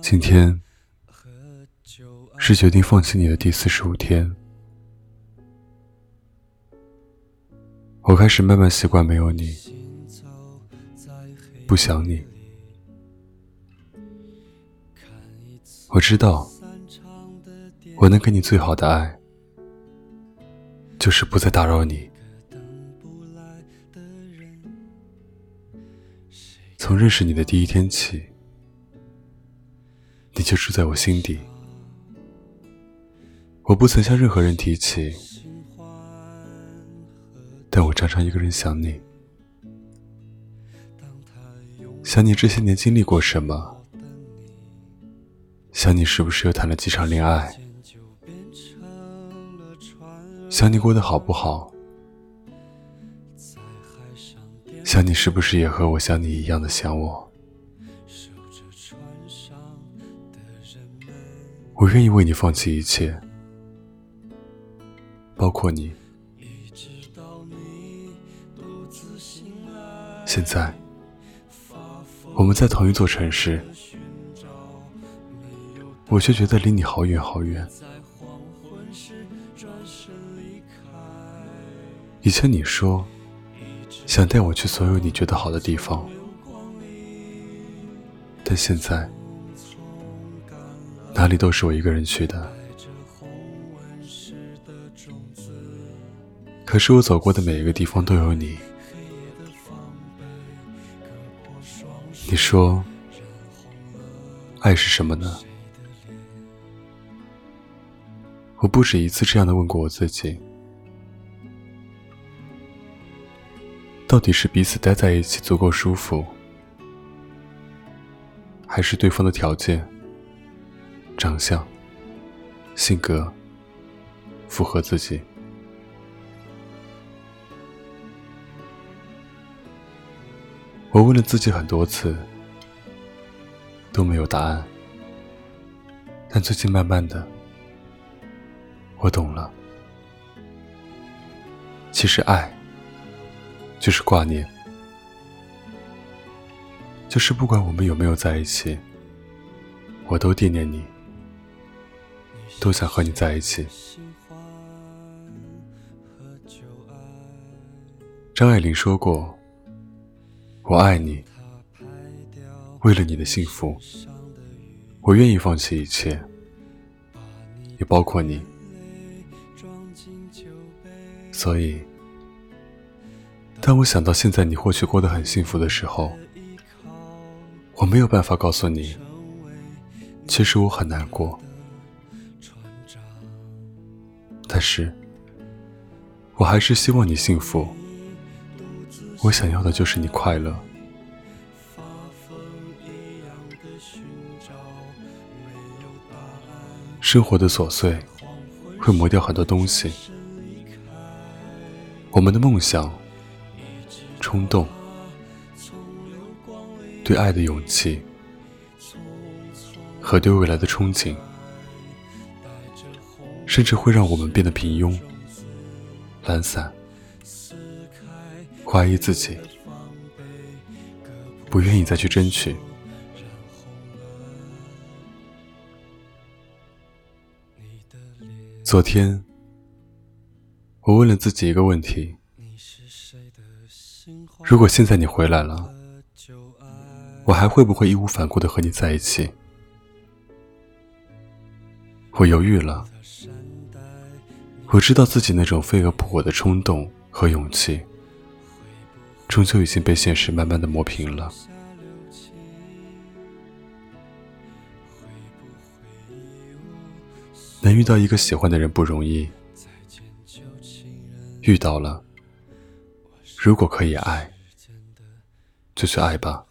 今天是决定放弃你的第四十五天，我开始慢慢习惯没有你，不想你。我知道，我能给你最好的爱，就是不再打扰你。从认识你的第一天起，你就住在我心底。我不曾向任何人提起，但我常常一个人想你，想你这些年经历过什么。想你是不是又谈了几场恋爱？想你过得好不好？想你是不是也和我想你一样的想我？我愿意为你放弃一切，包括你。现在，我们在同一座城市。我却觉得离你好远好远。以前你说想带我去所有你觉得好的地方，但现在哪里都是我一个人去的。可是我走过的每一个地方都有你。你说爱是什么呢？我不止一次这样的问过我自己：到底是彼此待在一起足够舒服，还是对方的条件、长相、性格符合自己？我问了自己很多次，都没有答案。但最近慢慢的。我懂了，其实爱就是挂念，就是不管我们有没有在一起，我都惦念你，都想和你在一起。张爱玲说过：“我爱你，为了你的幸福，我愿意放弃一切，也包括你。”所以，当我想到现在你或许过得很幸福的时候，我没有办法告诉你，其实我很难过。但是，我还是希望你幸福。我想要的就是你快乐。生活的琐碎会磨掉很多东西。我们的梦想、冲动、对爱的勇气和对未来的憧憬，甚至会让我们变得平庸、懒散、怀疑自己，不愿意再去争取。昨天。我问了自己一个问题：如果现在你回来了，我还会不会义无反顾的和你在一起？我犹豫了。我知道自己那种飞蛾扑火的冲动和勇气，终究已经被现实慢慢的磨平了。能遇到一个喜欢的人不容易。遇到了，如果可以爱，就去爱吧，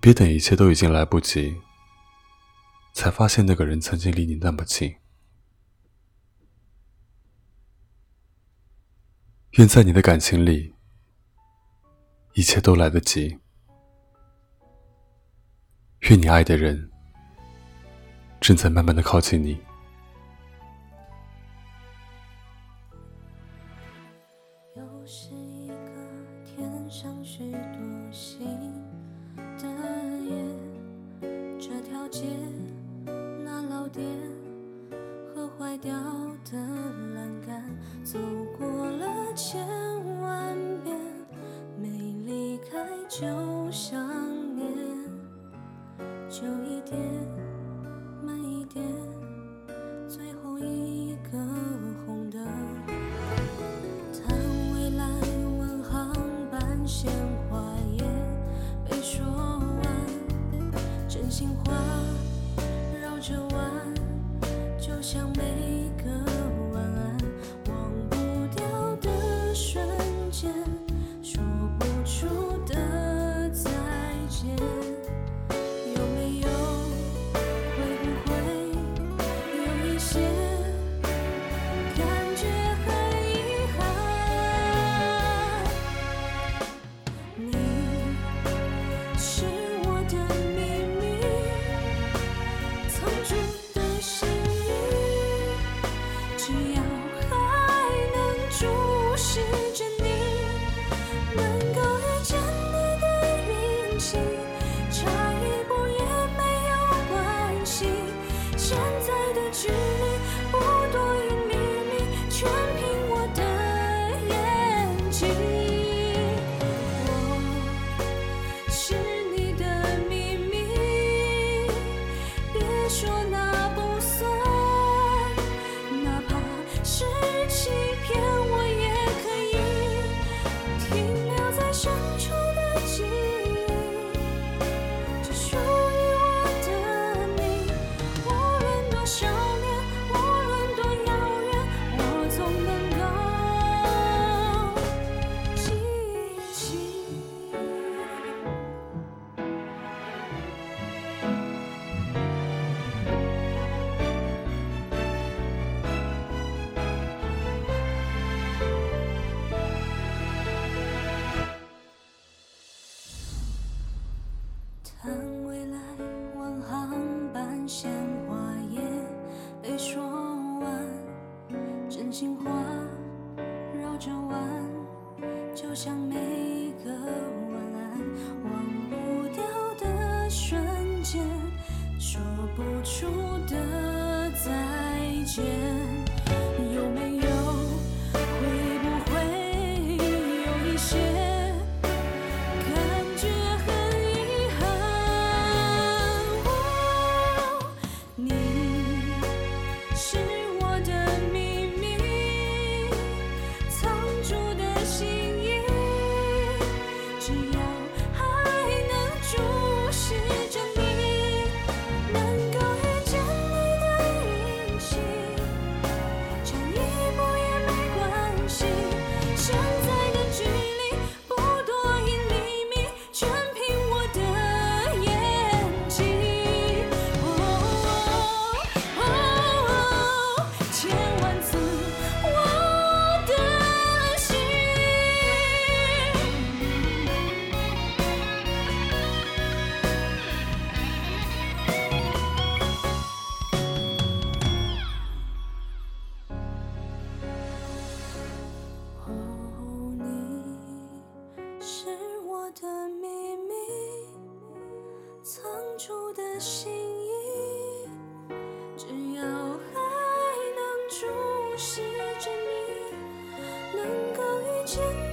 别等一切都已经来不及，才发现那个人曾经离你那么近。愿在你的感情里，一切都来得及。愿你爱的人正在慢慢的靠近你。解是线， ฉั